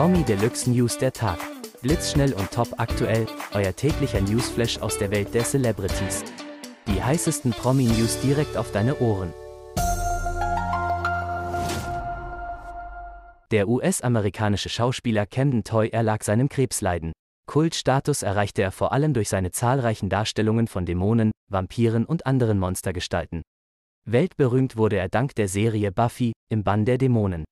Promi Deluxe News der Tag. Blitzschnell und top aktuell, euer täglicher Newsflash aus der Welt der Celebrities. Die heißesten Promi-News direkt auf deine Ohren. Der US-amerikanische Schauspieler Camden Toy erlag seinem Krebsleiden. Kultstatus erreichte er vor allem durch seine zahlreichen Darstellungen von Dämonen, Vampiren und anderen Monstergestalten. Weltberühmt wurde er dank der Serie Buffy im Bann der Dämonen.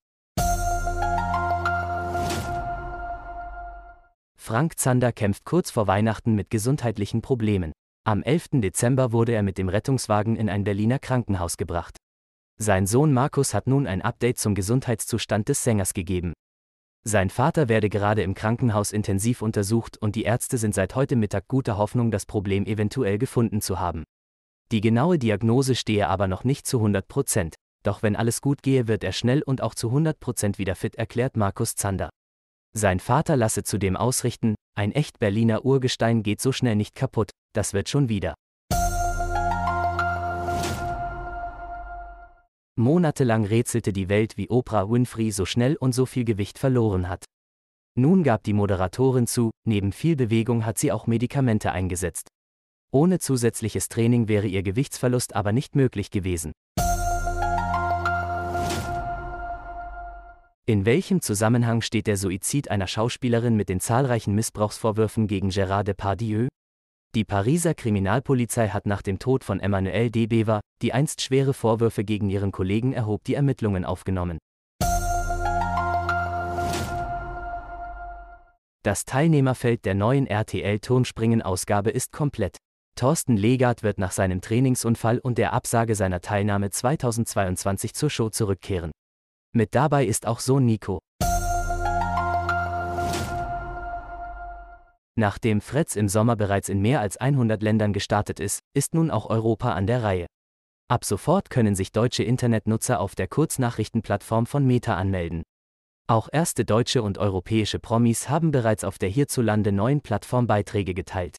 Frank Zander kämpft kurz vor Weihnachten mit gesundheitlichen Problemen. Am 11. Dezember wurde er mit dem Rettungswagen in ein Berliner Krankenhaus gebracht. Sein Sohn Markus hat nun ein Update zum Gesundheitszustand des Sängers gegeben. Sein Vater werde gerade im Krankenhaus intensiv untersucht und die Ärzte sind seit heute Mittag guter Hoffnung, das Problem eventuell gefunden zu haben. Die genaue Diagnose stehe aber noch nicht zu 100 Prozent, doch wenn alles gut gehe, wird er schnell und auch zu 100 Prozent wieder fit, erklärt Markus Zander. Sein Vater lasse zudem ausrichten, ein echt Berliner Urgestein geht so schnell nicht kaputt, das wird schon wieder. Monatelang rätselte die Welt, wie Oprah Winfrey so schnell und so viel Gewicht verloren hat. Nun gab die Moderatorin zu, neben viel Bewegung hat sie auch Medikamente eingesetzt. Ohne zusätzliches Training wäre ihr Gewichtsverlust aber nicht möglich gewesen. In welchem Zusammenhang steht der Suizid einer Schauspielerin mit den zahlreichen Missbrauchsvorwürfen gegen Gérard Depardieu? Die Pariser Kriminalpolizei hat nach dem Tod von Emmanuel Debeva, die einst schwere Vorwürfe gegen ihren Kollegen erhob, die Ermittlungen aufgenommen. Das Teilnehmerfeld der neuen RTL-Turmspringen-Ausgabe ist komplett. Thorsten Legard wird nach seinem Trainingsunfall und der Absage seiner Teilnahme 2022 zur Show zurückkehren. Mit dabei ist auch Sohn Nico. Nachdem Fretz im Sommer bereits in mehr als 100 Ländern gestartet ist, ist nun auch Europa an der Reihe. Ab sofort können sich deutsche Internetnutzer auf der Kurznachrichtenplattform von Meta anmelden. Auch erste deutsche und europäische Promis haben bereits auf der hierzulande neuen Plattform Beiträge geteilt.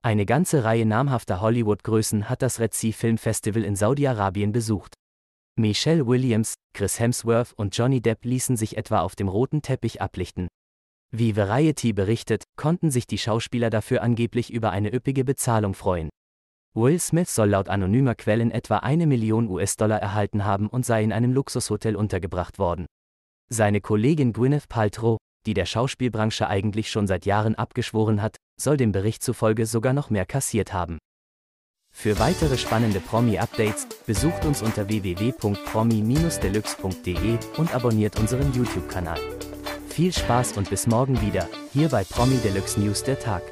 Eine ganze Reihe namhafter Hollywood-Größen hat das Red Sea Film Festival in Saudi-Arabien besucht. Michelle Williams, Chris Hemsworth und Johnny Depp ließen sich etwa auf dem roten Teppich ablichten. Wie Variety berichtet, konnten sich die Schauspieler dafür angeblich über eine üppige Bezahlung freuen. Will Smith soll laut anonymer Quellen etwa eine Million US-Dollar erhalten haben und sei in einem Luxushotel untergebracht worden. Seine Kollegin Gwyneth Paltrow, die der Schauspielbranche eigentlich schon seit Jahren abgeschworen hat, soll dem Bericht zufolge sogar noch mehr kassiert haben. Für weitere spannende Promi-Updates besucht uns unter www.promi-deluxe.de und abonniert unseren YouTube-Kanal. Viel Spaß und bis morgen wieder, hier bei Promi Deluxe News der Tag.